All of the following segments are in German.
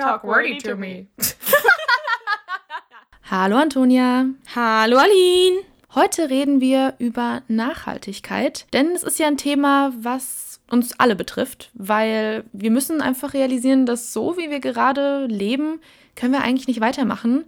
talk wordy to me. Hallo Antonia. Hallo Aline. Heute reden wir über Nachhaltigkeit, denn es ist ja ein Thema, was uns alle betrifft, weil wir müssen einfach realisieren, dass so wie wir gerade leben, können wir eigentlich nicht weitermachen,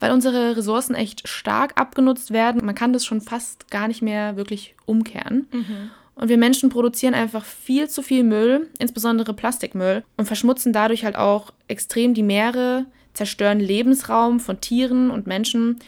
weil unsere Ressourcen echt stark abgenutzt werden. Man kann das schon fast gar nicht mehr wirklich umkehren. Mhm. Und wir Menschen produzieren einfach viel zu viel Müll, insbesondere Plastikmüll, und verschmutzen dadurch halt auch extrem die Meere, zerstören Lebensraum von Tieren und Menschen.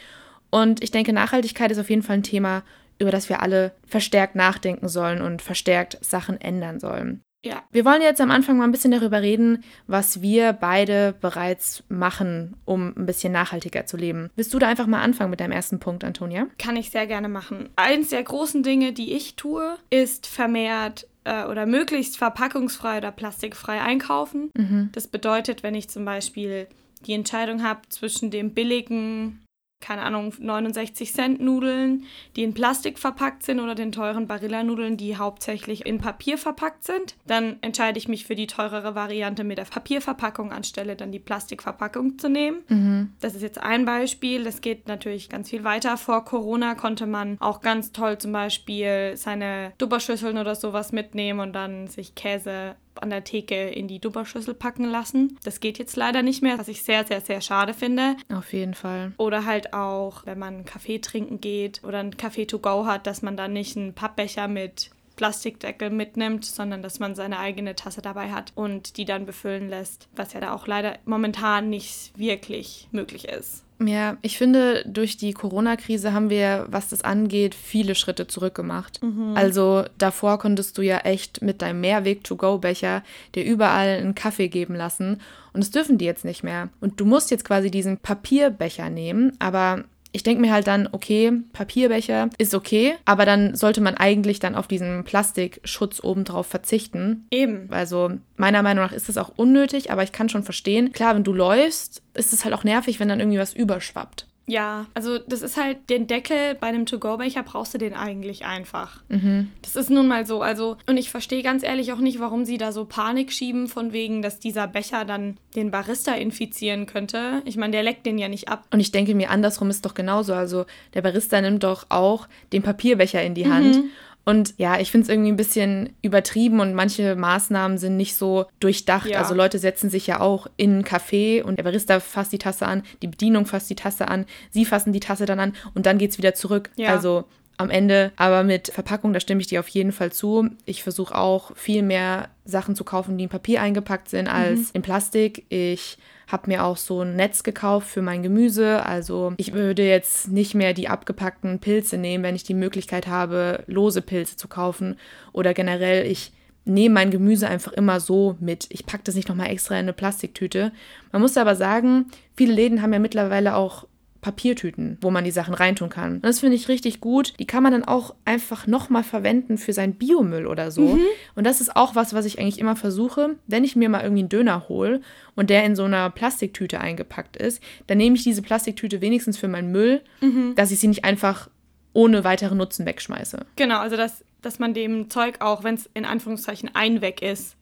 Und ich denke, Nachhaltigkeit ist auf jeden Fall ein Thema, über das wir alle verstärkt nachdenken sollen und verstärkt Sachen ändern sollen. Ja. Wir wollen jetzt am Anfang mal ein bisschen darüber reden, was wir beide bereits machen, um ein bisschen nachhaltiger zu leben. Willst du da einfach mal anfangen mit deinem ersten Punkt, Antonia? Kann ich sehr gerne machen. Eins der großen Dinge, die ich tue, ist vermehrt äh, oder möglichst verpackungsfrei oder plastikfrei einkaufen. Das bedeutet, wenn ich zum Beispiel die Entscheidung habe zwischen dem billigen, keine Ahnung, 69 Cent Nudeln, die in Plastik verpackt sind, oder den teuren Barilla-Nudeln, die hauptsächlich in Papier verpackt sind, dann entscheide ich mich für die teurere Variante mit der Papierverpackung, anstelle dann die Plastikverpackung zu nehmen. Das ist jetzt ein Beispiel. Das geht natürlich ganz viel weiter. Vor Corona konnte man auch ganz toll zum Beispiel seine Dupperschüsseln oder sowas mitnehmen und dann sich Käse an der Theke in die Dupperschüssel packen lassen. Das geht jetzt leider nicht mehr, was ich sehr, sehr, sehr schade finde. Auf jeden Fall. Oder halt auch, wenn man einen Kaffee trinken geht oder einen Kaffee to go hat, dass man dann nicht einen Pappbecher mit Plastikdeckel mitnimmt, sondern dass man seine eigene Tasse dabei hat und die dann befüllen lässt, was ja da auch leider momentan nicht wirklich möglich ist. Ja, ich finde, durch die Corona-Krise haben wir, was das angeht, viele Schritte zurückgemacht. Also davor konntest du ja echt mit deinem Mehrweg-to-go-Becher dir überall einen Kaffee geben lassen. Und das dürfen die jetzt nicht mehr. Und du musst jetzt quasi diesen Papierbecher nehmen, aber ich denke mir halt dann, okay, Papierbecher ist okay, aber dann sollte man eigentlich dann auf diesen Plastikschutz obendrauf verzichten. Eben. Also meiner Meinung nach ist das auch unnötig, aber ich kann schon verstehen. Klar, wenn du läufst, ist es halt auch nervig, wenn dann irgendwie was überschwappt. Ja, also das ist halt den Deckel bei einem To-Go-Becher brauchst du den eigentlich einfach. Das ist nun mal so. Also, und ich verstehe ganz ehrlich auch nicht, warum sie da so Panik schieben, von wegen, dass dieser Becher dann den Barista infizieren könnte. Ich meine, der leckt den ja nicht ab. Und ich denke mir, andersrum ist doch genauso. Also der Barista nimmt doch auch den Papierbecher in die Hand. Und ja, ich finde es irgendwie ein bisschen übertrieben und manche Maßnahmen sind nicht so durchdacht. Ja. Also Leute setzen sich ja auch in einen Café und der Barista fasst die Tasse an, die Bedienung fasst die Tasse an, sie fassen die Tasse dann an und dann geht's wieder zurück. Ja. Also am Ende, aber mit Verpackung, da stimme ich dir auf jeden Fall zu. Ich versuche auch viel mehr Sachen zu kaufen, die in Papier eingepackt sind, als in Plastik. Ich habe mir auch so ein Netz gekauft für mein Gemüse. Also ich würde jetzt nicht mehr die abgepackten Pilze nehmen, wenn ich die Möglichkeit habe, lose Pilze zu kaufen. Oder generell, ich nehme mein Gemüse einfach immer so mit. Ich packe das nicht nochmal extra in eine Plastiktüte. Man muss aber sagen, viele Läden haben ja mittlerweile auch Papiertüten, wo man die Sachen reintun kann. Und das finde ich richtig gut. Die kann man dann auch einfach nochmal verwenden für seinen Biomüll oder so. Und das ist auch was, was ich eigentlich immer versuche, wenn ich mir mal irgendwie einen Döner hole und der in so einer Plastiktüte eingepackt ist, dann nehme ich diese Plastiktüte wenigstens für meinen Müll, dass ich sie nicht einfach ohne weiteren Nutzen wegschmeiße. Genau, also dass, dass man dem Zeug auch, wenn es in Anführungszeichen einweg ist,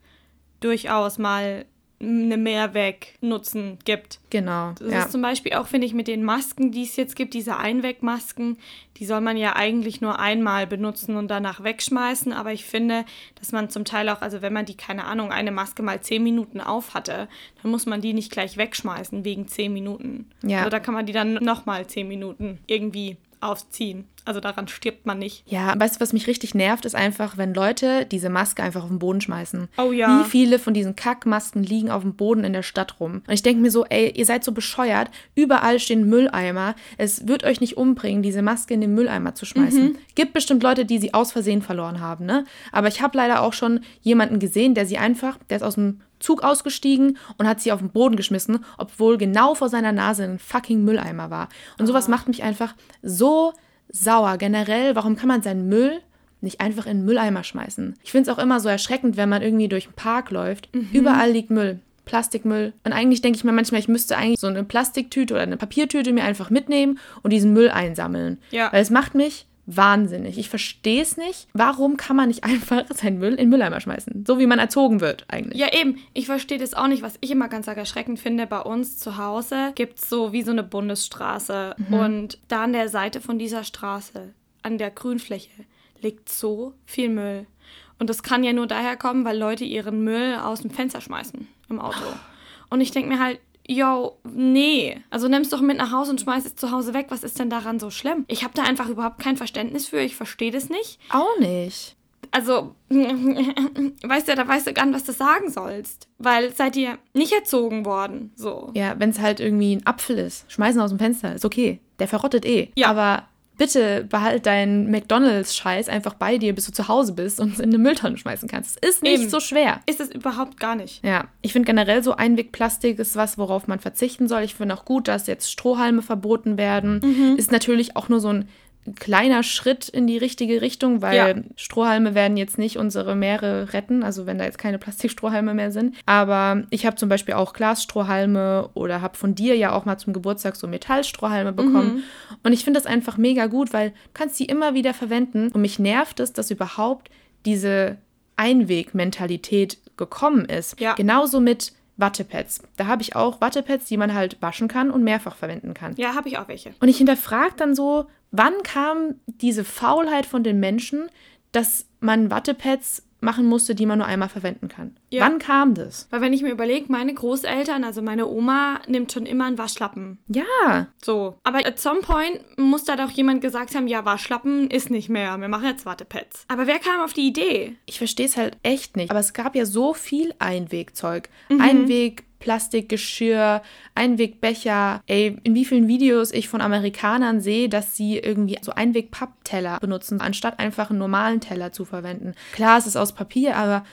durchaus mal eine Mehrweg-Nutzen gibt. Genau. Das ja. ist zum Beispiel auch, finde ich, mit den Masken, die es jetzt gibt, diese Einwegmasken, die soll man ja eigentlich nur einmal benutzen und danach wegschmeißen. Aber ich finde, dass man zum Teil auch, also wenn man die, keine Ahnung, eine Maske mal zehn Minuten auf hatte, dann muss man die nicht gleich wegschmeißen wegen zehn Minuten. Ja. Also da kann man die dann nochmal zehn Minuten irgendwie aufziehen. Also daran stirbt man nicht. Ja, weißt du, was mich richtig nervt, ist einfach, wenn Leute diese Maske einfach auf den Boden schmeißen. Oh ja. Wie viele von diesen Kackmasken liegen auf dem Boden in der Stadt rum? Und ich denke mir so, ey, ihr seid so bescheuert. Überall stehen Mülleimer. Es wird euch nicht umbringen, diese Maske in den Mülleimer zu schmeißen. Gibt bestimmt Leute, die sie aus Versehen verloren haben, ne? Aber ich habe leider auch schon jemanden gesehen, der sie einfach, der ist aus dem Zug ausgestiegen und hat sie auf den Boden geschmissen, obwohl genau vor seiner Nase ein fucking Mülleimer war. Und sowas macht mich einfach so sauer. Generell, warum kann man seinen Müll nicht einfach in den Mülleimer schmeißen? Ich finde es auch immer so erschreckend, wenn man irgendwie durch den Park läuft. Überall liegt Müll. Plastikmüll. Und eigentlich denke ich mir manchmal, ich müsste eigentlich so eine Plastiktüte oder eine Papiertüte mir einfach mitnehmen und diesen Müll einsammeln. Ja. Weil es macht mich wahnsinnig. Ich verstehe es nicht. Warum kann man nicht einfach seinen Müll in den Mülleimer schmeißen? So wie man erzogen wird eigentlich. Ja, eben. Ich verstehe das auch nicht. Was ich immer ganz erschreckend finde, bei uns zu Hause gibt es so wie so eine Bundesstraße. Mhm. Und da an der Seite von dieser Straße, an der Grünfläche, liegt so viel Müll. Und das kann ja nur daher kommen, weil Leute ihren Müll aus dem Fenster schmeißen im Auto. Und ich denke mir halt, yo, nee. Also nimm's doch mit nach Hause und schmeiß es zu Hause weg. Was ist denn daran so schlimm? Ich habe da einfach überhaupt kein Verständnis für. Ich verstehe das nicht. Auch nicht. Also, weißt du, da weißt du gar nicht, was du sagen sollst. Weil seid ihr nicht erzogen worden, so. Ja, wenn es halt irgendwie ein Apfel ist, schmeißen aus dem Fenster, ist okay. Der verrottet eh. Ja. Aber bitte behalt deinen McDonalds-Scheiß einfach bei dir, bis du zu Hause bist und es in eine Mülltonne schmeißen kannst. Es ist nicht Eben. so schwer. Ist es überhaupt gar nicht. Ja, ich finde generell so Einwegplastik ist was, worauf man verzichten soll. Ich finde auch gut, dass jetzt Strohhalme verboten werden. Mhm. Ist natürlich auch nur so ein ein kleiner Schritt in die richtige Richtung, weil ja. Strohhalme werden jetzt nicht unsere Meere retten, also wenn da jetzt keine Plastikstrohhalme mehr sind. Aber ich habe zum Beispiel auch Glasstrohhalme oder habe von dir ja auch mal zum Geburtstag so Metallstrohhalme bekommen. Mhm. Und ich finde das einfach mega gut, weil du kannst die immer wieder verwenden. Und mich nervt es, dass überhaupt diese Einwegmentalität gekommen ist. Ja. Genauso mit Wattepads. Da habe ich auch Wattepads, die man halt waschen kann und mehrfach verwenden kann. Ja, habe ich auch welche. Und ich hinterfrage dann so, wann kam diese Faulheit von den Menschen, dass man Wattepads machen musste, die man nur einmal verwenden kann. Ja. Wann kam das? Weil wenn ich mir überlege, meine Großeltern, also meine Oma, nimmt schon immer einen Waschlappen. Ja. So. Aber at some point muss da doch jemand gesagt haben, ja, Waschlappen ist nicht mehr. Wir machen jetzt Wattepads. Aber wer kam auf die Idee? Ich verstehe es halt echt nicht. Aber es gab ja so viel Einwegzeug. Mhm. Einweg Plastikgeschirr, Einwegbecher. Ey, in wie vielen Videos ich von Amerikanern sehe, dass sie irgendwie so Einweg-Pappteller benutzen, anstatt einfach einen normalen Teller zu verwenden. Klar, es ist aus Papier, aber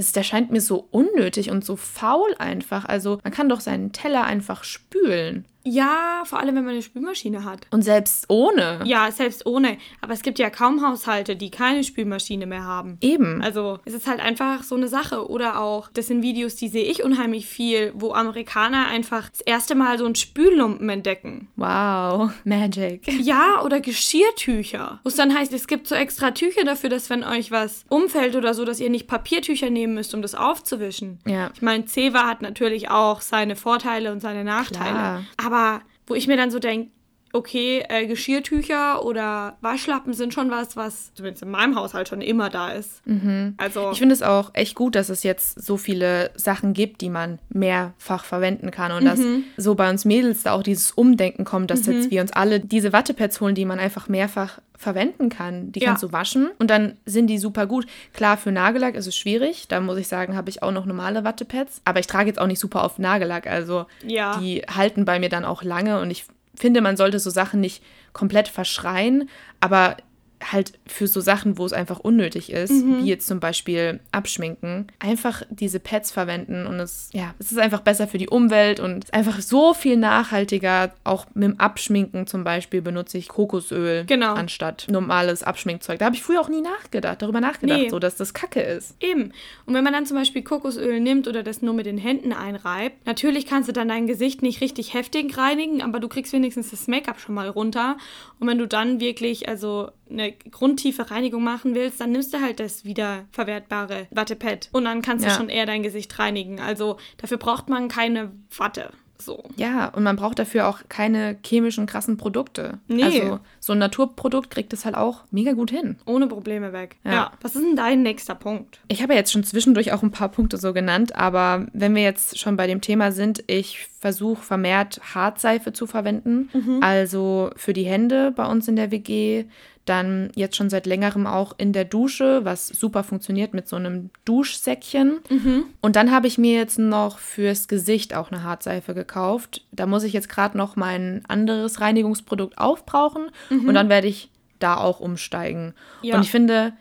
es, der scheint mir so unnötig und so faul einfach. Also man kann doch seinen Teller einfach spülen. Ja, vor allem wenn man eine Spülmaschine hat. Und selbst ohne. Ja, selbst ohne. Aber es gibt ja kaum Haushalte, die keine Spülmaschine mehr haben. Eben. Also es ist halt einfach so eine Sache. Oder auch, das sind Videos, die sehe ich unheimlich viel, wo Amerikaner einfach das erste Mal so einen Spüllumpen entdecken. Wow, Magic. Ja, oder Geschirrtücher. Wo es dann heißt, es gibt so extra Tücher dafür, dass wenn euch was umfällt oder so, dass ihr nicht Papiertücher nehmen müsst, um das aufzuwischen. Ja. Ich meine, Ceva hat natürlich auch seine Vorteile und seine Nachteile. Klar. Aber wo ich mir dann so denke, okay, äh, Geschirrtücher oder Waschlappen sind schon was, was zumindest in meinem Haushalt schon immer da ist. Mhm. Also ich finde es auch echt gut, dass es jetzt so viele Sachen gibt, die man mehrfach verwenden kann und mhm. dass so bei uns Mädels da auch dieses Umdenken kommt, dass mhm. jetzt wir uns alle diese Wattepads holen, die man einfach mehrfach verwenden kann. Die ja. kannst du waschen und dann sind die super gut. Klar, für Nagellack ist es schwierig. Da muss ich sagen, habe ich auch noch normale Wattepads. Aber ich trage jetzt auch nicht super oft Nagellack. Also ja. die halten bei mir dann auch lange und ich finde, man sollte so Sachen nicht komplett verschreien, aber halt für so Sachen, wo es einfach unnötig ist, mhm. wie jetzt zum Beispiel Abschminken, einfach diese Pads verwenden und es, ja, es ist einfach besser für die Umwelt und es ist einfach so viel nachhaltiger. Auch mit dem Abschminken zum Beispiel benutze ich Kokosöl genau. anstatt normales Abschminkzeug. Da habe ich früher auch nie nachgedacht, darüber nachgedacht, nee. so dass das Kacke ist. Eben. Und wenn man dann zum Beispiel Kokosöl nimmt oder das nur mit den Händen einreibt, natürlich kannst du dann dein Gesicht nicht richtig heftig reinigen, aber du kriegst wenigstens das Make-up schon mal runter. Und wenn du dann wirklich, also eine grundtiefe Reinigung machen willst, dann nimmst du halt das wiederverwertbare Wattepad und dann kannst ja. du schon eher dein Gesicht reinigen. Also dafür braucht man keine Watte. So. Ja, und man braucht dafür auch keine chemischen, krassen Produkte. Nee. Also so ein Naturprodukt kriegt es halt auch mega gut hin. Ohne Probleme weg. Ja. ja. Was ist denn dein nächster Punkt? Ich habe ja jetzt schon zwischendurch auch ein paar Punkte so genannt, aber wenn wir jetzt schon bei dem Thema sind, ich versuche vermehrt Hartseife zu verwenden. Mhm. Also für die Hände bei uns in der WG dann jetzt schon seit längerem auch in der Dusche, was super funktioniert mit so einem Duschsäckchen. Mhm. Und dann habe ich mir jetzt noch fürs Gesicht auch eine Hartseife gekauft. Da muss ich jetzt gerade noch mein anderes Reinigungsprodukt aufbrauchen mhm. und dann werde ich da auch umsteigen. Ja. Und ich finde,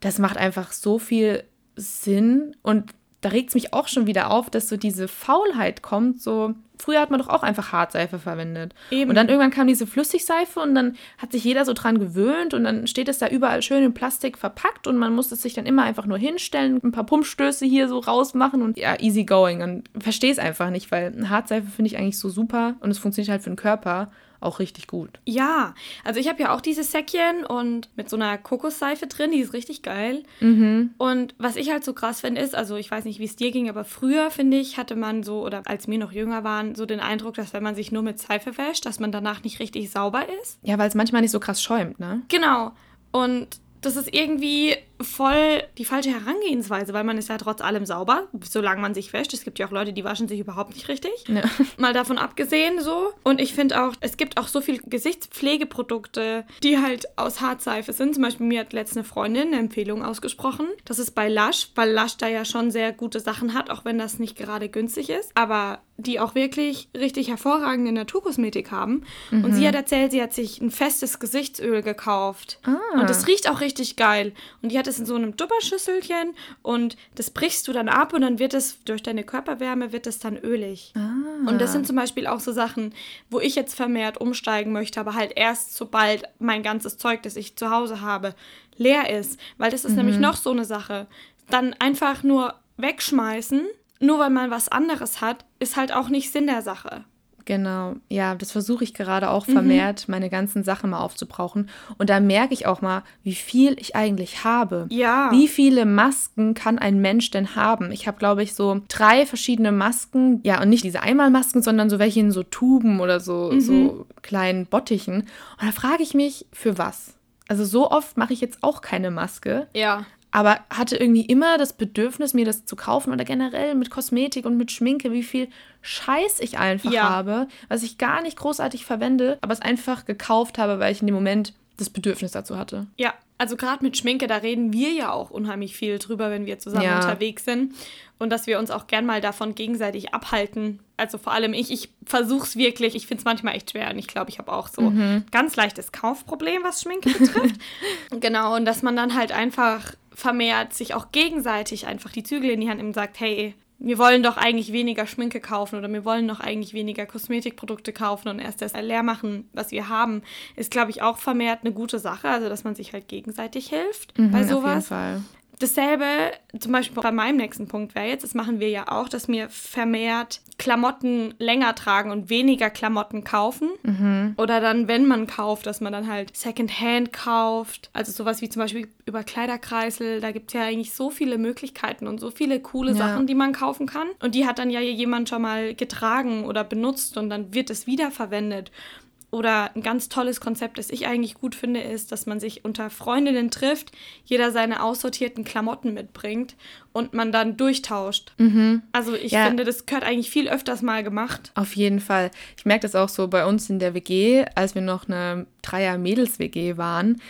das macht einfach so viel Sinn und da regt es mich auch schon wieder auf, dass so diese Faulheit kommt, so früher hat man doch auch einfach Hartseife verwendet. Eben. Und dann irgendwann kam diese Flüssigseife und dann hat sich jeder so dran gewöhnt und dann steht es da überall schön in Plastik verpackt und man muss es sich dann immer einfach nur hinstellen, ein paar Pumpstöße hier so rausmachen und ja, easy going. Und verstehe es einfach nicht, weil Hartseife finde ich eigentlich so super und es funktioniert halt für den Körper. Auch richtig gut. Ja, also ich habe ja auch dieses Säckchen und mit so einer Kokosseife drin, die ist richtig geil. Mhm. Und was ich halt so krass finde, ist, also ich weiß nicht, wie es dir ging, aber früher, finde ich, hatte man so, oder als wir noch jünger waren, so den Eindruck, dass wenn man sich nur mit Seife wäscht, dass man danach nicht richtig sauber ist. Ja, weil es manchmal nicht so krass schäumt, ne? Genau. Und das ist irgendwie voll die falsche Herangehensweise, weil man ist ja trotz allem sauber, solange man sich wäscht. Es gibt ja auch Leute, die waschen sich überhaupt nicht richtig. Ja. Mal davon abgesehen so. Und ich finde auch, es gibt auch so viele Gesichtspflegeprodukte, die halt aus Hartseife sind. Zum Beispiel mir hat letzte Freundin eine Empfehlung ausgesprochen. Das ist bei Lush, weil Lush da ja schon sehr gute Sachen hat, auch wenn das nicht gerade günstig ist. Aber die auch wirklich richtig hervorragende Naturkosmetik haben. Und sie hat erzählt, sie hat sich ein festes Gesichtsöl gekauft. Ah. Und das riecht auch richtig geil. Und die hat es in so einem Dupperschüsselchen und das brichst du dann ab und dann wird es durch deine Körperwärme wird es dann ölig. Ah. Und das sind zum Beispiel auch so Sachen, wo ich jetzt vermehrt umsteigen möchte, aber halt erst sobald mein ganzes Zeug, das ich zu Hause habe, leer ist. Weil das ist nämlich noch so eine Sache. Dann einfach nur wegschmeißen, nur weil man was anderes hat, ist halt auch nicht Sinn der Sache. Genau, ja, das versuche ich gerade Mhm. auch vermehrt, meine ganzen Sachen mal aufzubrauchen. Und da merke ich auch mal, wie viel ich eigentlich habe. Ja. Wie viele Masken kann ein Mensch denn haben? Ich habe, glaube ich, so drei verschiedene Masken. Ja, und nicht diese Einmalmasken, sondern so welche in so Tuben oder so, Mhm. so kleinen Bottichen. Und da frage ich mich, für was? Also so oft mache ich jetzt auch keine Maske. Ja. Aber hatte irgendwie immer das Bedürfnis, mir das zu kaufen oder generell mit Kosmetik und mit Schminke, wie viel Scheiß ich einfach Ja. habe, was ich gar nicht großartig verwende, aber es einfach gekauft habe, weil ich in dem Moment das Bedürfnis dazu hatte. Ja, also gerade mit Schminke, da reden wir ja auch unheimlich viel drüber, wenn wir zusammen Ja. unterwegs sind. Und dass wir uns auch gern mal davon gegenseitig abhalten. Also vor allem ich, ich versuche es wirklich. Ich finde es manchmal echt schwer. Und ich glaube, ich habe auch so ganz leichtes Kaufproblem, was Schminke betrifft. genau, und dass man dann halt einfach vermehrt sich auch gegenseitig einfach die Zügel in die Hand nimmt und sagt, hey, wir wollen doch eigentlich weniger Schminke kaufen oder wir wollen doch eigentlich weniger Kosmetikprodukte kaufen und erst das leer machen, was wir haben, ist, glaube ich, auch vermehrt eine gute Sache. Also, dass man sich halt gegenseitig hilft bei Mhm, Auf jeden sowas. Fall. Dasselbe, zum Beispiel bei meinem nächsten Punkt wäre jetzt, das machen wir ja auch, dass wir vermehrt Klamotten länger tragen und weniger Klamotten kaufen. Mhm. Oder dann, wenn man kauft, dass man dann halt Secondhand kauft. Also sowas wie zum Beispiel über Kleiderkreisel. Da gibt es ja eigentlich so viele Möglichkeiten und so viele coole Ja. Sachen, die man kaufen kann. Und die hat dann ja jemand schon mal getragen oder benutzt und dann wird es wiederverwendet. Oder ein ganz tolles Konzept, das ich eigentlich gut finde, ist, dass man sich unter Freundinnen trifft, jeder seine aussortierten Klamotten mitbringt und man dann durchtauscht. Also ich Ja. finde, das gehört eigentlich viel öfters mal gemacht. Auf jeden Fall. Ich merke das auch so bei uns in der WG, als wir noch eine Dreier-Mädels-WG waren,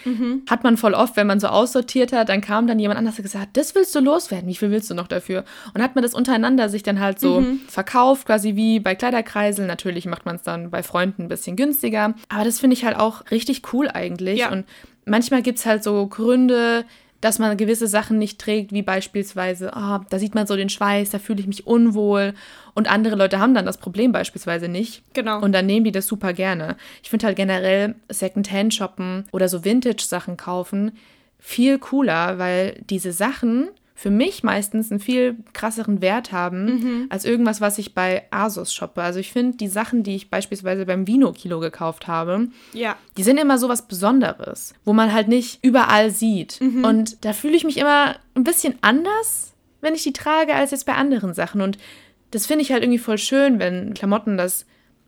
hat man voll oft, wenn man so aussortiert hat, dann kam dann jemand anders und gesagt, das willst du loswerden, wie viel willst du noch dafür? Und hat man das untereinander sich dann halt so verkauft, quasi wie bei Kleiderkreisel. Natürlich macht man es dann bei Freunden ein bisschen günstiger. Aber das finde ich halt auch richtig cool eigentlich. Ja. Und manchmal gibt es halt so Gründe, dass man gewisse Sachen nicht trägt, wie beispielsweise, ah, da sieht man so den Schweiß, da fühle ich mich unwohl. Und andere Leute haben dann das Problem beispielsweise nicht. Genau. Und dann nehmen die das super gerne. Ich finde halt generell Secondhand shoppen oder so Vintage-Sachen kaufen viel cooler, weil diese Sachen für mich meistens einen viel krasseren Wert haben als irgendwas, was ich bei Asos shoppe. Also ich finde die Sachen, die ich beispielsweise beim Vino-Kilo gekauft habe, ja. die sind immer so was Besonderes, wo man halt nicht überall sieht. Und da fühle ich mich immer ein bisschen anders, wenn ich die trage, als jetzt bei anderen Sachen. Und das finde ich halt irgendwie voll schön, wenn Klamotten das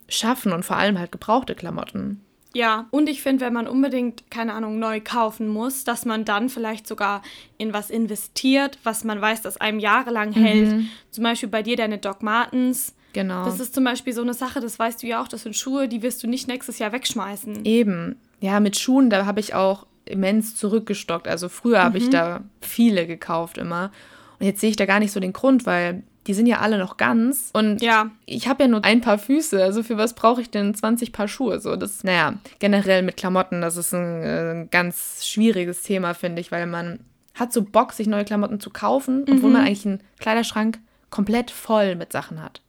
schaffen und vor allem halt gebrauchte Klamotten. Ja, und ich finde, wenn man unbedingt, keine Ahnung, neu kaufen muss, dass man dann vielleicht sogar in was investiert, was man weiß, das einem jahrelang hält. Zum Beispiel bei dir deine Doc Martens. Genau. Das ist zum Beispiel so eine Sache, das weißt du ja auch, das sind Schuhe, die wirst du nicht nächstes Jahr wegschmeißen. Eben. Ja, mit Schuhen, da habe ich auch immens zurückgestockt. Also früher habe ich da viele gekauft immer. Und jetzt sehe ich da gar nicht so den Grund, weil die sind ja alle noch ganz. Und Ja. ich habe ja nur ein paar Füße. Also für was brauche ich denn 20 Paar Schuhe? So, das, naja, generell mit Klamotten, das ist ein, äh, ganz schwieriges Thema, finde ich, weil man hat so Bock, sich neue Klamotten zu kaufen, obwohl man eigentlich einen Kleiderschrank komplett voll mit Sachen hat.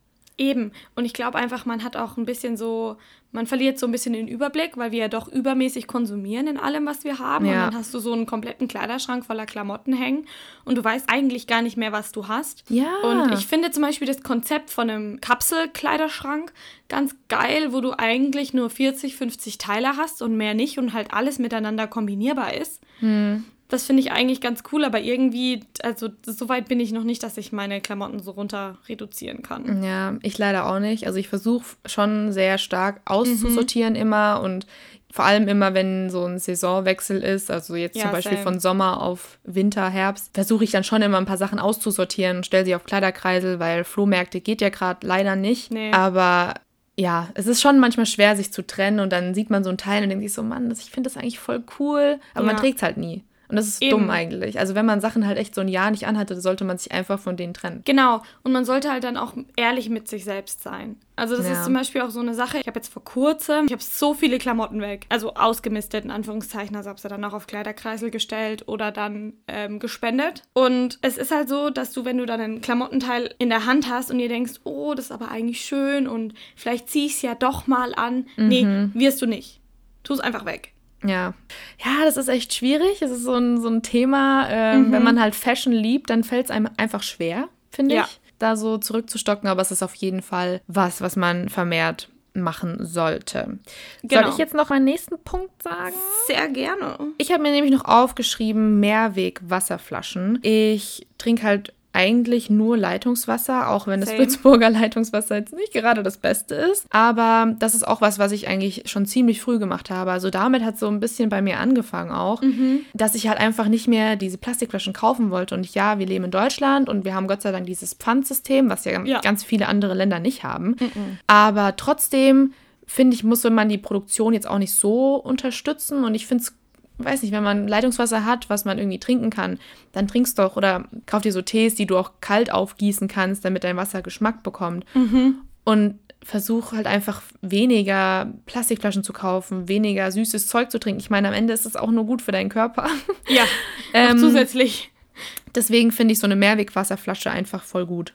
Eben. Und ich glaube einfach, man hat auch ein bisschen so, man verliert so ein bisschen den Überblick, weil wir ja doch übermäßig konsumieren in allem, was wir haben. Ja. Und dann hast du so einen kompletten Kleiderschrank voller Klamotten hängen und du weißt eigentlich gar nicht mehr, was du hast. Ja. Und ich finde zum Beispiel das Konzept von einem Kapselkleiderschrank ganz geil, wo du eigentlich nur 40, 50 Teile hast und mehr nicht und halt alles miteinander kombinierbar ist. Hm. Das finde ich eigentlich ganz cool, aber irgendwie, also so weit bin ich noch nicht, dass ich meine Klamotten so runter reduzieren kann. Ja, ich leider auch nicht. Also ich versuche schon sehr stark auszusortieren mhm. immer und vor allem immer, wenn so ein Saisonwechsel ist, also jetzt ja, zum Beispiel same. von Sommer auf Winter, Herbst, versuche ich dann schon immer ein paar Sachen auszusortieren und stelle sie auf Kleiderkreisel, weil Flohmärkte geht ja gerade leider nicht. Nee. Aber ja, es ist schon manchmal schwer, sich zu trennen und dann sieht man so ein Teil und denkt sich so, Mann, das, ich finde das eigentlich voll cool, aber ja. man trägt es halt nie. Und das ist Eben. dumm eigentlich. Also wenn man Sachen halt echt so ein Jahr nicht anhatte, sollte man sich einfach von denen trennen. Genau. Und man sollte halt dann auch ehrlich mit sich selbst sein. Also das ja. ist zum Beispiel auch so eine Sache. Ich habe jetzt vor kurzem, ich habe so viele Klamotten weg. Also ausgemistet in Anführungszeichen. Also habe sie dann auch auf Kleiderkreisel gestellt oder dann ähm, gespendet. Und es ist halt so, dass du, wenn du dann ein Klamottenteil in der Hand hast und dir denkst, oh, das ist aber eigentlich schön und vielleicht ziehe ich es ja doch mal an. Mhm. Nee, wirst du nicht. Tu es einfach weg. Ja. Ja, das ist echt schwierig. Es ist so ein, so ein Thema, äh, mhm. wenn man halt Fashion liebt, dann fällt es einem einfach schwer, finde ja. ich, da so zurückzustocken. Aber es ist auf jeden Fall was, was man vermehrt machen sollte. Genau. Soll ich jetzt noch einen nächsten Punkt sagen? Sehr gerne. Ich habe mir nämlich noch aufgeschrieben, Mehrweg-Wasserflaschen. Ich trinke halt eigentlich nur Leitungswasser, auch wenn das Würzburger Leitungswasser jetzt nicht gerade das Beste ist. Aber das ist auch was, was ich eigentlich schon ziemlich früh gemacht habe. Also damit hat so ein bisschen bei mir angefangen auch, mhm. dass ich halt einfach nicht mehr diese Plastikflaschen kaufen wollte. Und ja, wir leben in Deutschland und wir haben Gott sei Dank dieses Pfandsystem, was ja, ja. ganz viele andere Länder nicht haben. Mhm. Aber trotzdem finde ich, muss man die Produktion jetzt auch nicht so unterstützen. Und ich finde es weiß nicht, wenn man Leitungswasser hat, was man irgendwie trinken kann, dann trinkst doch oder kauf dir so Tees, die du auch kalt aufgießen kannst, damit dein Wasser Geschmack bekommt. Mhm. Und versuch halt einfach weniger Plastikflaschen zu kaufen, weniger süßes Zeug zu trinken. Ich meine, am Ende ist es auch nur gut für deinen Körper. Ja, ähm, zusätzlich. Deswegen finde ich so eine Mehrwegwasserflasche einfach voll gut.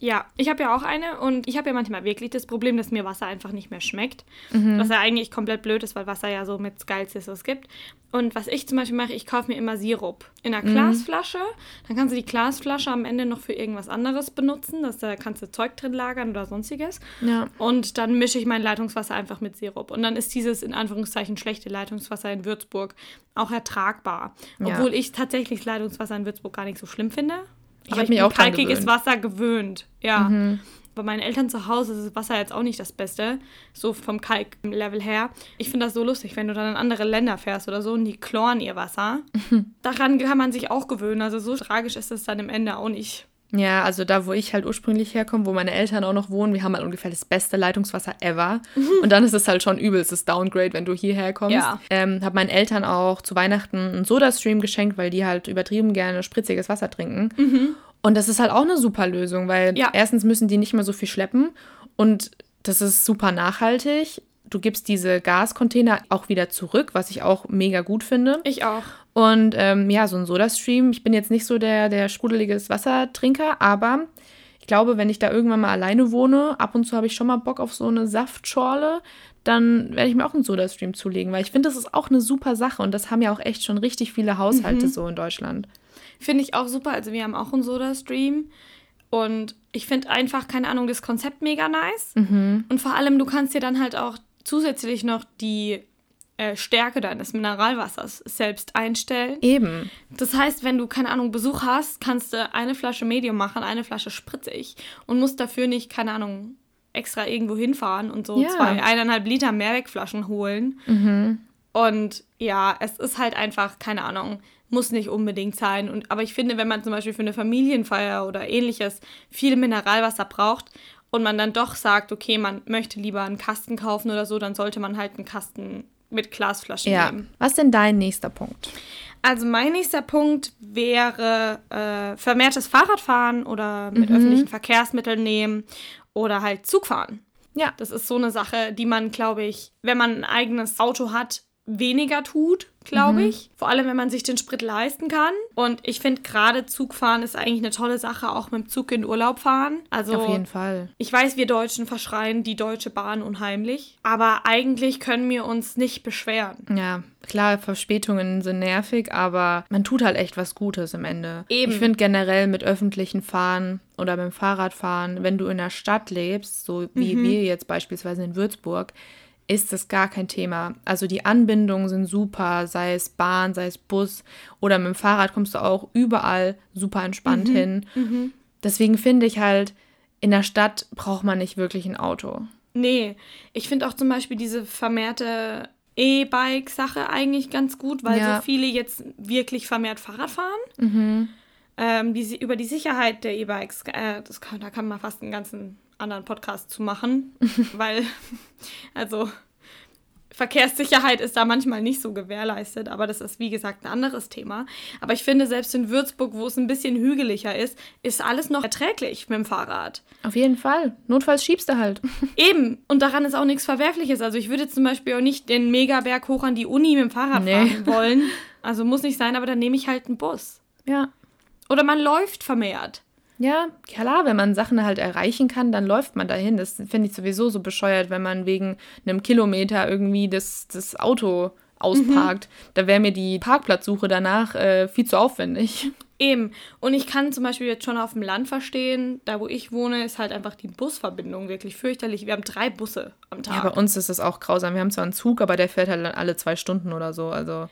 Ja, ich habe ja auch eine und ich habe ja manchmal wirklich das Problem, dass mir Wasser einfach nicht mehr schmeckt. Mhm. Was ja eigentlich komplett blöd ist, weil Wasser ja so mit das Geilste ist, was es gibt. Und was ich zum Beispiel mache, ich kaufe mir immer Sirup in einer mhm. Glasflasche. Dann kannst du die Glasflasche am Ende noch für irgendwas anderes benutzen. Das, da kannst du Zeug drin lagern oder sonstiges. Ja. Und dann mische ich mein Leitungswasser einfach mit Sirup. Und dann ist dieses in Anführungszeichen schlechte Leitungswasser in Würzburg auch ertragbar. Obwohl ja. ich tatsächlich Leitungswasser in Würzburg gar nicht so schlimm finde. Ich habe mich auch kalkiges Wasser gewöhnt. Ja. Mhm. Bei meinen Eltern zu Hause ist das Wasser jetzt auch nicht das Beste, so vom Kalklevel her. Ich finde das so lustig, wenn du dann in andere Länder fährst oder so und die chloren ihr Wasser. Mhm. Daran kann man sich auch gewöhnen. Also so tragisch ist es dann im Ende auch nicht. Ja, also da, wo ich halt ursprünglich herkomme, wo meine Eltern auch noch wohnen, wir haben halt ungefähr das beste Leitungswasser ever. Mhm. Und dann ist es halt schon übelstes Downgrade, wenn du hierher kommst. Ja. Ähm, habe meinen Eltern auch zu Weihnachten einen Soda-Stream geschenkt, weil die halt übertrieben gerne spritziges Wasser trinken. Mhm. Und das ist halt auch eine super Lösung, weil ja. erstens müssen die nicht mehr so viel schleppen und das ist super nachhaltig. Du gibst diese Gascontainer auch wieder zurück, was ich auch mega gut finde. Ich auch. Und ähm, ja, so ein Soda-Stream. Ich bin jetzt nicht so der, der sprudeliges Wassertrinker, aber ich glaube, wenn ich da irgendwann mal alleine wohne, ab und zu habe ich schon mal Bock auf so eine Saftschorle, dann werde ich mir auch einen Soda-Stream zulegen, weil ich finde, das ist auch eine super Sache und das haben ja auch echt schon richtig viele Haushalte mhm. so in Deutschland. Finde ich auch super. Also wir haben auch einen Soda-Stream und ich finde einfach, keine Ahnung, das Konzept mega nice. Mhm. Und vor allem, du kannst dir dann halt auch zusätzlich noch die äh, Stärke deines Mineralwassers selbst einstellen. Eben. Das heißt, wenn du, keine Ahnung, Besuch hast, kannst du eine Flasche Medium machen, eine Flasche spritzig und musst dafür nicht, keine Ahnung, extra irgendwo hinfahren und so ja. zwei, eineinhalb Liter Mehrwegflaschen holen. Mhm. Und ja, es ist halt einfach, keine Ahnung, muss nicht unbedingt sein. Und, aber ich finde, wenn man zum Beispiel für eine Familienfeier oder ähnliches viel Mineralwasser braucht und man dann doch sagt, okay, man möchte lieber einen Kasten kaufen oder so, dann sollte man halt einen Kasten mit Glasflaschen ja. nehmen. Was ist denn dein nächster Punkt? Also mein nächster Punkt wäre äh, vermehrtes Fahrradfahren oder mit mhm. öffentlichen Verkehrsmitteln nehmen oder halt Zug fahren. Ja. Das ist so eine Sache, die man, glaube ich, wenn man ein eigenes Auto hat, weniger tut, glaube mhm. ich. Vor allem, wenn man sich den Sprit leisten kann. Und ich finde gerade Zugfahren ist eigentlich eine tolle Sache, auch mit dem Zug in Urlaub fahren. Also auf jeden Fall. Ich weiß, wir Deutschen verschreien die Deutsche Bahn unheimlich, aber eigentlich können wir uns nicht beschweren. Ja, klar, Verspätungen sind nervig, aber man tut halt echt was Gutes am Ende. Eben. Ich finde generell mit öffentlichen Fahren oder mit dem Fahrradfahren, wenn du in der Stadt lebst, so wie mhm. wir jetzt beispielsweise in Würzburg, ist das gar kein Thema. Also die Anbindungen sind super, sei es Bahn, sei es Bus oder mit dem Fahrrad kommst du auch überall super entspannt mhm. hin. Mhm. Deswegen finde ich halt, in der Stadt braucht man nicht wirklich ein Auto. Nee, ich finde auch zum Beispiel diese vermehrte E-Bike-Sache eigentlich ganz gut, weil ja. so viele jetzt wirklich vermehrt Fahrrad fahren. Mhm. Ähm, die, über die Sicherheit der E-Bikes, äh, da kann man fast einen ganzen anderen Podcast zu machen, weil, also Verkehrssicherheit ist da manchmal nicht so gewährleistet, aber das ist wie gesagt ein anderes Thema. Aber ich finde, selbst in Würzburg, wo es ein bisschen hügeliger ist, ist alles noch erträglich mit dem Fahrrad. Auf jeden Fall. Notfalls schiebst du halt. Eben. Und daran ist auch nichts Verwerfliches. Also ich würde zum Beispiel auch nicht den Megaberg hoch an die Uni mit dem Fahrrad nee. fahren wollen. Also muss nicht sein, aber dann nehme ich halt einen Bus. Ja. Oder man läuft vermehrt. Ja, klar, wenn man Sachen halt erreichen kann, dann läuft man dahin. Das finde ich sowieso so bescheuert, wenn man wegen einem Kilometer irgendwie das, das Auto ausparkt. Mhm. Da wäre mir die Parkplatzsuche danach äh, viel zu aufwendig. Eben. Und ich kann zum Beispiel jetzt schon auf dem Land verstehen, da wo ich wohne, ist halt einfach die Busverbindung wirklich fürchterlich. Wir haben drei Busse am Tag. Ja, bei uns ist das auch grausam. Wir haben zwar einen Zug, aber der fährt halt alle zwei Stunden oder so. Also.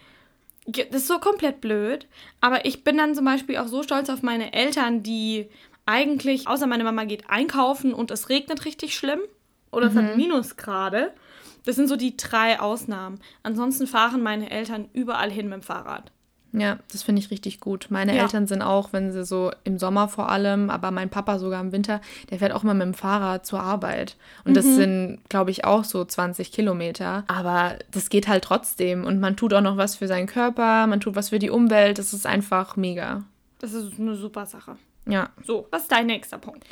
Das ist so komplett blöd. Aber ich bin dann zum Beispiel auch so stolz auf meine Eltern, die eigentlich, außer meine Mama geht einkaufen und es regnet richtig schlimm oder mhm. es hat mhm. Minusgrade. Das sind so die drei Ausnahmen. Ansonsten fahren meine Eltern überall hin mit dem Fahrrad. Ja, das finde ich richtig gut. Meine ja. Eltern sind auch, wenn sie so im Sommer vor allem, aber mein Papa sogar im Winter, der fährt auch immer mit dem Fahrrad zur Arbeit. Und mhm. das sind, glaube ich, auch so 20 Kilometer. Aber das geht halt trotzdem. Und man tut auch noch was für seinen Körper, man tut was für die Umwelt. Das ist einfach mega. Das ist eine super Sache. Ja. So, was ist dein nächster Punkt?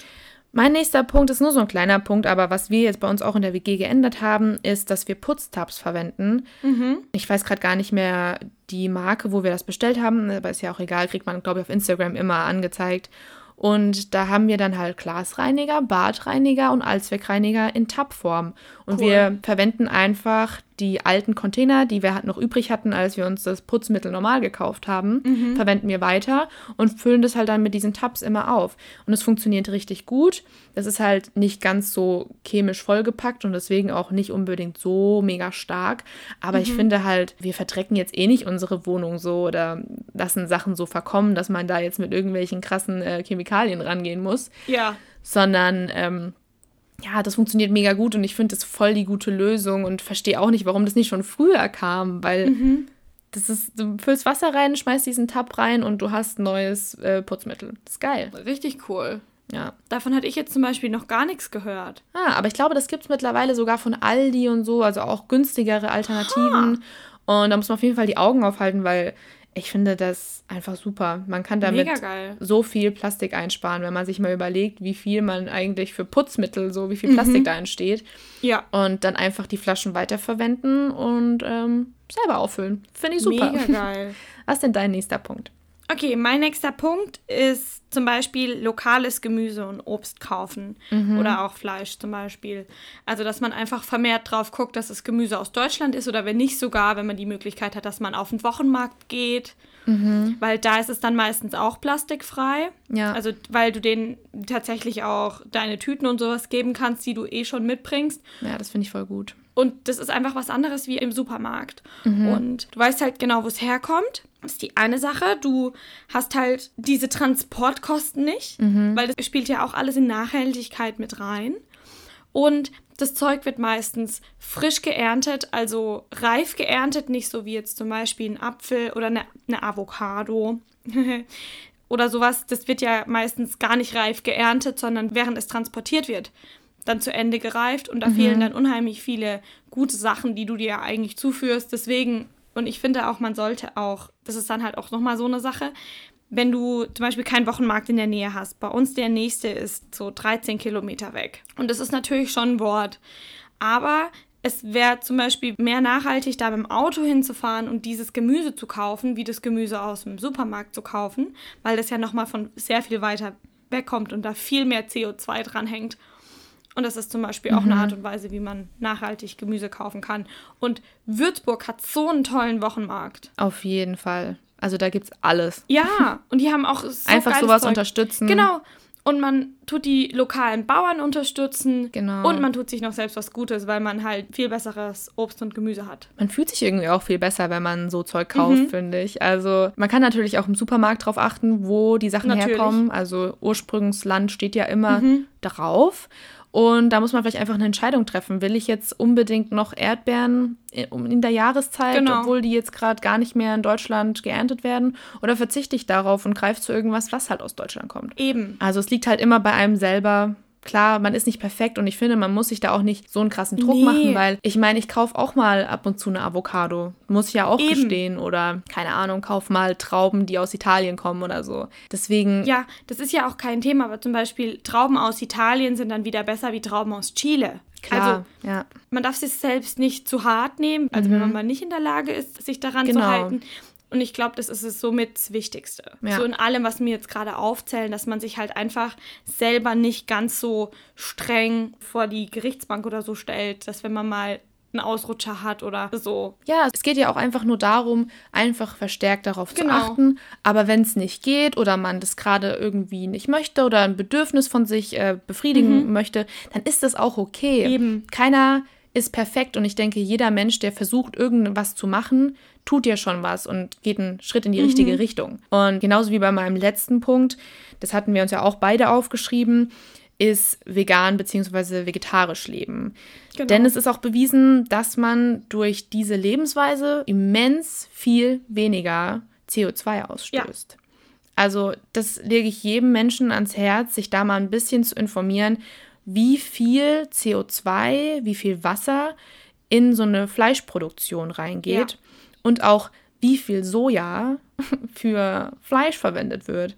Mein nächster Punkt ist nur so ein kleiner Punkt, aber was wir jetzt bei uns auch in der WG geändert haben, ist, dass wir Putztabs verwenden. Mhm. Ich weiß gerade gar nicht mehr die Marke, wo wir das bestellt haben, aber ist ja auch egal, kriegt man, glaube ich, auf Instagram immer angezeigt. Und da haben wir dann halt Glasreiniger, Badreiniger und Allzweckreiniger in Tabform. Und cool. wir verwenden einfach die alten Container, die wir halt noch übrig hatten, als wir uns das Putzmittel normal gekauft haben, mhm. verwenden wir weiter und füllen das halt dann mit diesen Tabs immer auf. Und es funktioniert richtig gut. Das ist halt nicht ganz so chemisch vollgepackt und deswegen auch nicht unbedingt so mega stark. Aber mhm. ich finde halt, wir verdrecken jetzt eh nicht unsere Wohnung so oder lassen Sachen so verkommen, dass man da jetzt mit irgendwelchen krassen äh, Chemikalien rangehen muss. Ja. Sondern ähm, ja, das funktioniert mega gut und ich finde das voll die gute Lösung und verstehe auch nicht, warum das nicht schon früher kam, weil mhm. das ist, du füllst Wasser rein, schmeißt diesen Tab rein und du hast neues äh, Putzmittel. Das ist geil. Richtig cool. Ja. Davon hatte ich jetzt zum Beispiel noch gar nichts gehört. Ah, aber ich glaube, das gibt es mittlerweile sogar von Aldi und so, also auch günstigere Alternativen. Ha. Und da muss man auf jeden Fall die Augen aufhalten, weil ich finde das einfach super. Man kann damit so viel Plastik einsparen, wenn man sich mal überlegt, wie viel man eigentlich für Putzmittel, so wie viel Plastik mhm. da entsteht. Ja. Und dann einfach die Flaschen weiterverwenden und ähm, selber auffüllen. Finde ich super. Mega geil. Was ist denn dein nächster Punkt? Okay, mein nächster Punkt ist zum Beispiel lokales Gemüse und Obst kaufen mhm. oder auch Fleisch zum Beispiel. Also, dass man einfach vermehrt drauf guckt, dass das Gemüse aus Deutschland ist oder wenn nicht sogar, wenn man die Möglichkeit hat, dass man auf den Wochenmarkt geht. Mhm. Weil da ist es dann meistens auch plastikfrei. Ja. Also, weil du denen tatsächlich auch deine Tüten und sowas geben kannst, die du eh schon mitbringst. Ja, das finde ich voll gut. Und das ist einfach was anderes wie im Supermarkt. Mhm. Und du weißt halt genau, wo es herkommt. Das ist die eine Sache. Du hast halt diese Transportkosten nicht, mhm. weil das spielt ja auch alles in Nachhaltigkeit mit rein. Und das Zeug wird meistens frisch geerntet, also reif geerntet, nicht so wie jetzt zum Beispiel ein Apfel oder eine, eine Avocado oder sowas. Das wird ja meistens gar nicht reif geerntet, sondern während es transportiert wird dann zu Ende gereift und da mhm. fehlen dann unheimlich viele gute Sachen, die du dir eigentlich zuführst. Deswegen, und ich finde auch, man sollte auch, das ist dann halt auch nochmal so eine Sache, wenn du zum Beispiel keinen Wochenmarkt in der Nähe hast. Bei uns der nächste ist so 13 Kilometer weg. Und das ist natürlich schon ein Wort. Aber es wäre zum Beispiel mehr nachhaltig, da mit dem Auto hinzufahren und dieses Gemüse zu kaufen, wie das Gemüse aus dem Supermarkt zu kaufen, weil das ja nochmal von sehr viel weiter wegkommt und da viel mehr CO2 dran hängt. Und das ist zum Beispiel auch eine Art und Weise, wie man nachhaltig Gemüse kaufen kann. Und Würzburg hat so einen tollen Wochenmarkt. Auf jeden Fall. Also da gibt's alles. Ja, und die haben auch so Einfach sowas Zeug. unterstützen. Genau. Und man tut die lokalen Bauern unterstützen. Genau. Und man tut sich noch selbst was Gutes, weil man halt viel besseres Obst und Gemüse hat. Man fühlt sich irgendwie auch viel besser, wenn man so Zeug kauft, mhm. finde ich. Also man kann natürlich auch im Supermarkt drauf achten, wo die Sachen natürlich. herkommen. Also Ursprungsland steht ja immer mhm. drauf. Und da muss man vielleicht einfach eine Entscheidung treffen. Will ich jetzt unbedingt noch Erdbeeren in der Jahreszeit, genau. obwohl die jetzt gerade gar nicht mehr in Deutschland geerntet werden? Oder verzichte ich darauf und greife zu irgendwas, was halt aus Deutschland kommt? Eben. Also es liegt halt immer bei einem selber, klar, man ist nicht perfekt und ich finde, man muss sich da auch nicht so einen krassen Druck nee. machen, weil ich meine, ich kaufe auch mal ab und zu eine Avocado. Muss ich ja auch Eben. gestehen. Oder, keine Ahnung, kauf mal Trauben, die aus Italien kommen oder so. Deswegen. Ja, das ist ja auch kein Thema, aber zum Beispiel Trauben aus Italien sind dann wieder besser wie Trauben aus Chile. Klar, also, ja. man darf sich selbst nicht zu hart nehmen, also mhm. wenn man mal nicht in der Lage ist, sich daran genau. zu halten. Und ich glaube, das ist es somit das Wichtigste. Ja. So in allem, was mir jetzt gerade aufzählen, dass man sich halt einfach selber nicht ganz so streng vor die Gerichtsbank oder so stellt, dass wenn man mal einen Ausrutscher hat oder so. Ja, es geht ja auch einfach nur darum, einfach verstärkt darauf genau. zu achten. Aber wenn es nicht geht oder man das gerade irgendwie nicht möchte oder ein Bedürfnis von sich äh, befriedigen mhm. möchte, dann ist das auch okay. Eben. Keiner ist perfekt und ich denke, jeder Mensch, der versucht, irgendwas zu machen, tut ja schon was und geht einen Schritt in die mhm. richtige Richtung. Und genauso wie bei meinem letzten Punkt, das hatten wir uns ja auch beide aufgeschrieben, ist vegan bzw. vegetarisch leben. Genau. Denn es ist auch bewiesen, dass man durch diese Lebensweise immens viel weniger CO2 ausstößt. Ja. Also das lege ich jedem Menschen ans Herz, sich da mal ein bisschen zu informieren, wie viel CO2, wie viel Wasser in so eine Fleischproduktion reingeht. Ja und auch wie viel Soja für Fleisch verwendet wird.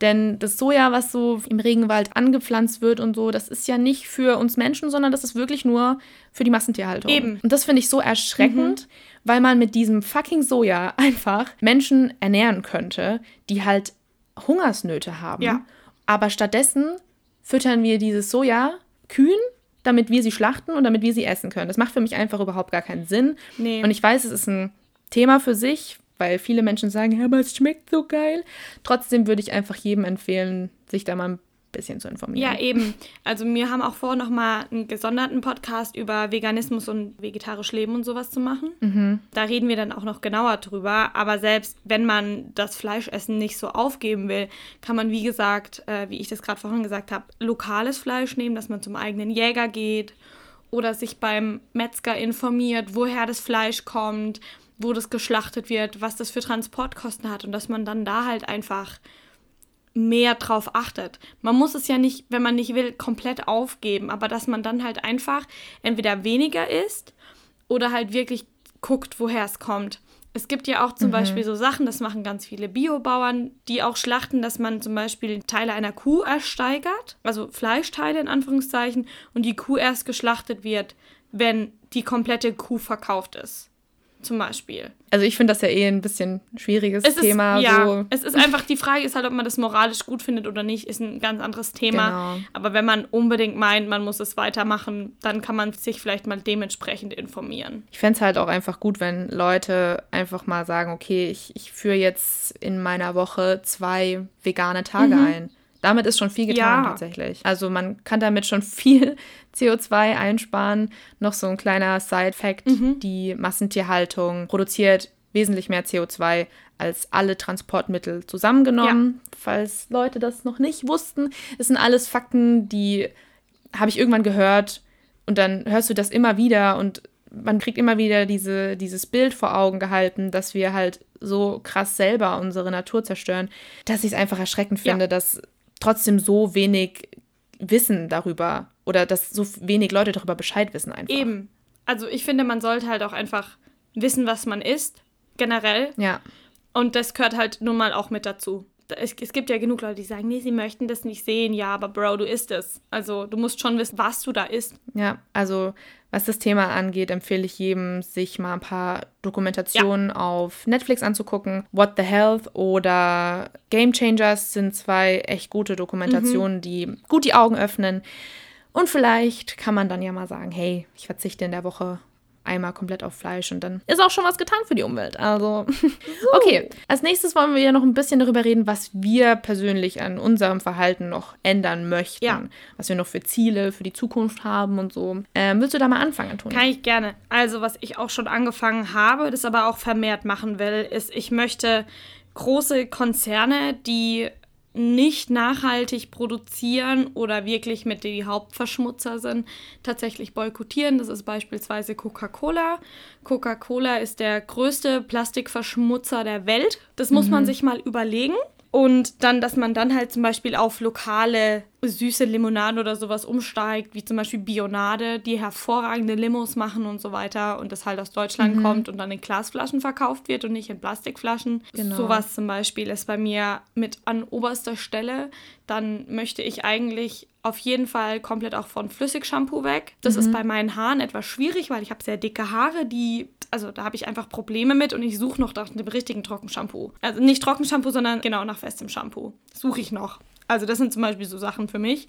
Denn das Soja, was so im Regenwald angepflanzt wird und so, das ist ja nicht für uns Menschen, sondern das ist wirklich nur für die Massentierhaltung. Eben. Und das finde ich so erschreckend, mhm. weil man mit diesem fucking Soja einfach Menschen ernähren könnte, die halt Hungersnöte haben. Ja. Aber stattdessen füttern wir dieses Soja Kühen damit wir sie schlachten und damit wir sie essen können. Das macht für mich einfach überhaupt gar keinen Sinn. Nee. Und ich weiß, es ist ein Thema für sich, weil viele Menschen sagen, ja, aber es schmeckt so geil. Trotzdem würde ich einfach jedem empfehlen, sich da mal ein bisschen zu informieren. Ja, eben. Also wir haben auch vor, nochmal einen gesonderten Podcast über Veganismus und vegetarisch Leben und sowas zu machen. Mhm. Da reden wir dann auch noch genauer drüber. Aber selbst wenn man das Fleischessen nicht so aufgeben will, kann man, wie gesagt, äh, wie ich das gerade vorhin gesagt habe, lokales Fleisch nehmen, dass man zum eigenen Jäger geht oder sich beim Metzger informiert, woher das Fleisch kommt, wo das geschlachtet wird, was das für Transportkosten hat und dass man dann da halt einfach mehr drauf achtet. Man muss es ja nicht, wenn man nicht will, komplett aufgeben, aber dass man dann halt einfach entweder weniger isst oder halt wirklich guckt, woher es kommt. Es gibt ja auch zum mhm. Beispiel so Sachen, das machen ganz viele Biobauern, die auch schlachten, dass man zum Beispiel Teile einer Kuh ersteigert, also Fleischteile in Anführungszeichen, und die Kuh erst geschlachtet wird, wenn die komplette Kuh verkauft ist zum Beispiel. Also ich finde das ja eh ein bisschen schwieriges es Thema. Ist, ja, so. es ist einfach, die Frage ist halt, ob man das moralisch gut findet oder nicht, ist ein ganz anderes Thema. Genau. Aber wenn man unbedingt meint, man muss es weitermachen, dann kann man sich vielleicht mal dementsprechend informieren. Ich fände es halt auch einfach gut, wenn Leute einfach mal sagen, okay, ich, ich führe jetzt in meiner Woche zwei vegane Tage mhm. ein damit ist schon viel getan ja. tatsächlich. Also man kann damit schon viel CO2 einsparen. Noch so ein kleiner Side-Fact, mhm. die Massentierhaltung produziert wesentlich mehr CO2 als alle Transportmittel zusammengenommen. Ja. Falls Leute das noch nicht wussten, es sind alles Fakten, die habe ich irgendwann gehört und dann hörst du das immer wieder und man kriegt immer wieder diese, dieses Bild vor Augen gehalten, dass wir halt so krass selber unsere Natur zerstören, dass ich es einfach erschreckend finde, ja. dass trotzdem so wenig Wissen darüber oder dass so wenig Leute darüber Bescheid wissen einfach. Eben. Also ich finde, man sollte halt auch einfach wissen, was man isst, generell. Ja. Und das gehört halt nun mal auch mit dazu. es, es gibt ja genug Leute, die sagen, nee, sie möchten das nicht sehen. Ja, aber Bro, du isst es. Also du musst schon wissen, was du da isst. Ja, also was das Thema angeht, empfehle ich jedem, sich mal ein paar Dokumentationen ja. auf Netflix anzugucken. What the Health oder Game Changers sind zwei echt gute Dokumentationen, mhm. die gut die Augen öffnen. Und vielleicht kann man dann ja mal sagen, hey, ich verzichte in der Woche einmal komplett auf Fleisch und dann ist auch schon was getan für die Umwelt. Also, so. okay. Als nächstes wollen wir ja noch ein bisschen darüber reden, was wir persönlich an unserem Verhalten noch ändern möchten. Ja. Was wir noch für Ziele für die Zukunft haben und so. Ähm, willst du da mal anfangen, Antonia? Kann ich gerne. Also, was ich auch schon angefangen habe, das aber auch vermehrt machen will, ist, ich möchte große Konzerne, die nicht nachhaltig produzieren oder wirklich mit die Hauptverschmutzer sind, tatsächlich boykottieren. Das ist beispielsweise Coca-Cola. Coca-Cola ist der größte Plastikverschmutzer der Welt. Das muss mhm. man sich mal überlegen. Und dann, dass man dann halt zum Beispiel auf lokale süße Limonade oder sowas umsteigt, wie zum Beispiel Bionade, die hervorragende Limos machen und so weiter und das halt aus Deutschland mhm. kommt und dann in Glasflaschen verkauft wird und nicht in Plastikflaschen. Genau. Sowas zum Beispiel ist bei mir mit an oberster Stelle. Dann möchte ich eigentlich auf jeden Fall komplett auch von Flüssigshampoo weg. Das mhm. ist bei meinen Haaren etwas schwierig, weil ich habe sehr dicke Haare, die also da habe ich einfach Probleme mit und ich suche noch nach dem richtigen Trockenshampoo. Also nicht Trockenshampoo, sondern genau nach festem Shampoo. Suche ich noch. Also das sind zum Beispiel so Sachen für mich.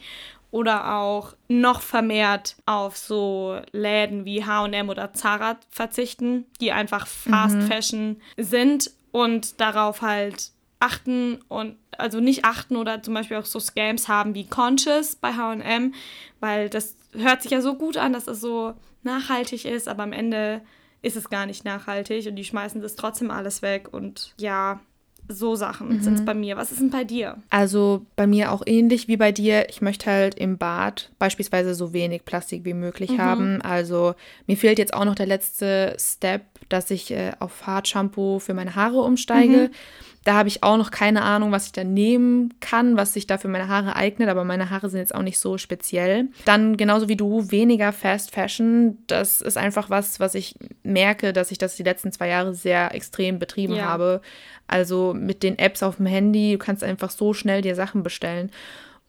Oder auch noch vermehrt auf so Läden wie HM oder Zara verzichten, die einfach Fast mhm. Fashion sind und darauf halt achten und also nicht achten oder zum Beispiel auch so Scams haben wie Conscious bei HM, weil das hört sich ja so gut an, dass es so nachhaltig ist, aber am Ende ist es gar nicht nachhaltig und die schmeißen das trotzdem alles weg und ja, so Sachen mhm. sind es bei mir. Was ist denn bei dir? Also bei mir auch ähnlich wie bei dir. Ich möchte halt im Bad beispielsweise so wenig Plastik wie möglich mhm. haben. Also mir fehlt jetzt auch noch der letzte Step, dass ich äh, auf Hartshampoo für meine Haare umsteige. Mhm. Da habe ich auch noch keine Ahnung, was ich da nehmen kann, was sich da für meine Haare eignet, aber meine Haare sind jetzt auch nicht so speziell. Dann genauso wie du, weniger Fast Fashion. Das ist einfach was, was ich merke, dass ich das die letzten zwei Jahre sehr extrem betrieben ja. habe. Also mit den Apps auf dem Handy, du kannst einfach so schnell dir Sachen bestellen.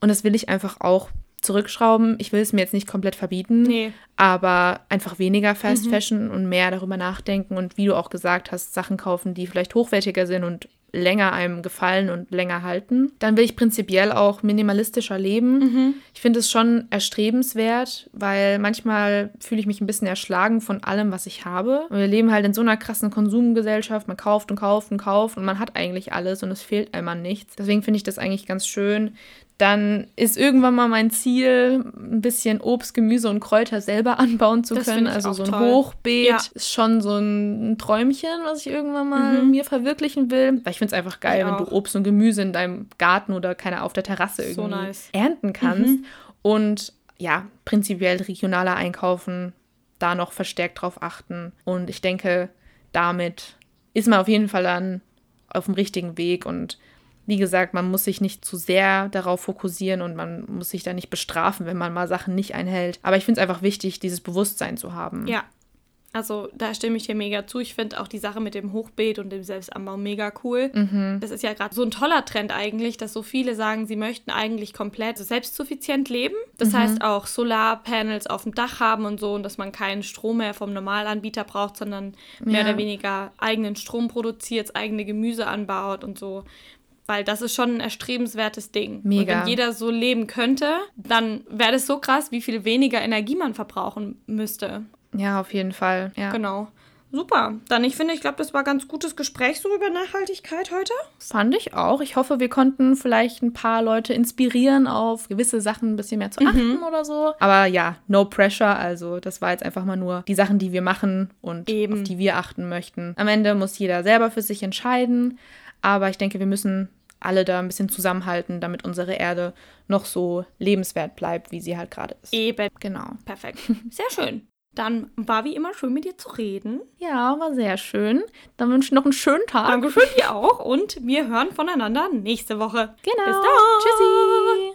Und das will ich einfach auch zurückschrauben. Ich will es mir jetzt nicht komplett verbieten, nee. aber einfach weniger Fast mhm. Fashion und mehr darüber nachdenken und wie du auch gesagt hast, Sachen kaufen, die vielleicht hochwertiger sind und länger einem gefallen und länger halten. Dann will ich prinzipiell auch minimalistischer leben. Mhm. Ich finde es schon erstrebenswert, weil manchmal fühle ich mich ein bisschen erschlagen von allem, was ich habe. Und wir leben halt in so einer krassen Konsumgesellschaft. Man kauft und kauft und kauft und man hat eigentlich alles und es fehlt einem an nichts. Deswegen finde ich das eigentlich ganz schön, dann ist irgendwann mal mein Ziel, ein bisschen Obst, Gemüse und Kräuter selber anbauen zu das können. Also so ein toll. Hochbeet ja. ist schon so ein Träumchen, was ich irgendwann mal mhm. mir verwirklichen will. Weil ich finde es einfach geil, ich wenn auch. du Obst und Gemüse in deinem Garten oder keine auf der Terrasse irgendwie so nice. ernten kannst. Mhm. Und ja, prinzipiell regionaler einkaufen, da noch verstärkt drauf achten. Und ich denke, damit ist man auf jeden Fall dann auf dem richtigen Weg und wie gesagt, man muss sich nicht zu sehr darauf fokussieren und man muss sich da nicht bestrafen, wenn man mal Sachen nicht einhält. Aber ich finde es einfach wichtig, dieses Bewusstsein zu haben. Ja. Also da stimme ich dir mega zu. Ich finde auch die Sache mit dem Hochbeet und dem Selbstanbau mega cool. Mhm. Das ist ja gerade so ein toller Trend eigentlich, dass so viele sagen, sie möchten eigentlich komplett selbstsuffizient leben. Das mhm. heißt auch Solarpanels auf dem Dach haben und so und dass man keinen Strom mehr vom Normalanbieter braucht, sondern mehr ja. oder weniger eigenen Strom produziert, eigene Gemüse anbaut und so. Weil das ist schon ein erstrebenswertes Ding. Mega. Und wenn jeder so leben könnte, dann wäre das so krass, wie viel weniger Energie man verbrauchen müsste. Ja, auf jeden Fall. Ja. Genau. Super. Dann, ich finde, ich glaube, das war ein ganz gutes Gespräch so über Nachhaltigkeit heute. Fand ich auch. Ich hoffe, wir konnten vielleicht ein paar Leute inspirieren, auf gewisse Sachen ein bisschen mehr zu achten mhm. oder so. Aber ja, no pressure. Also, das war jetzt einfach mal nur die Sachen, die wir machen und Eben. auf die wir achten möchten. Am Ende muss jeder selber für sich entscheiden. Aber ich denke, wir müssen alle da ein bisschen zusammenhalten, damit unsere Erde noch so lebenswert bleibt, wie sie halt gerade ist. Eben. Genau. Perfekt. Sehr schön. Dann war wie immer schön mit dir zu reden. Ja, war sehr schön. Dann wünsche ich noch einen schönen Tag. Dankeschön, dir auch. Und wir hören voneinander nächste Woche. Genau. Bis dann. Tschüssi.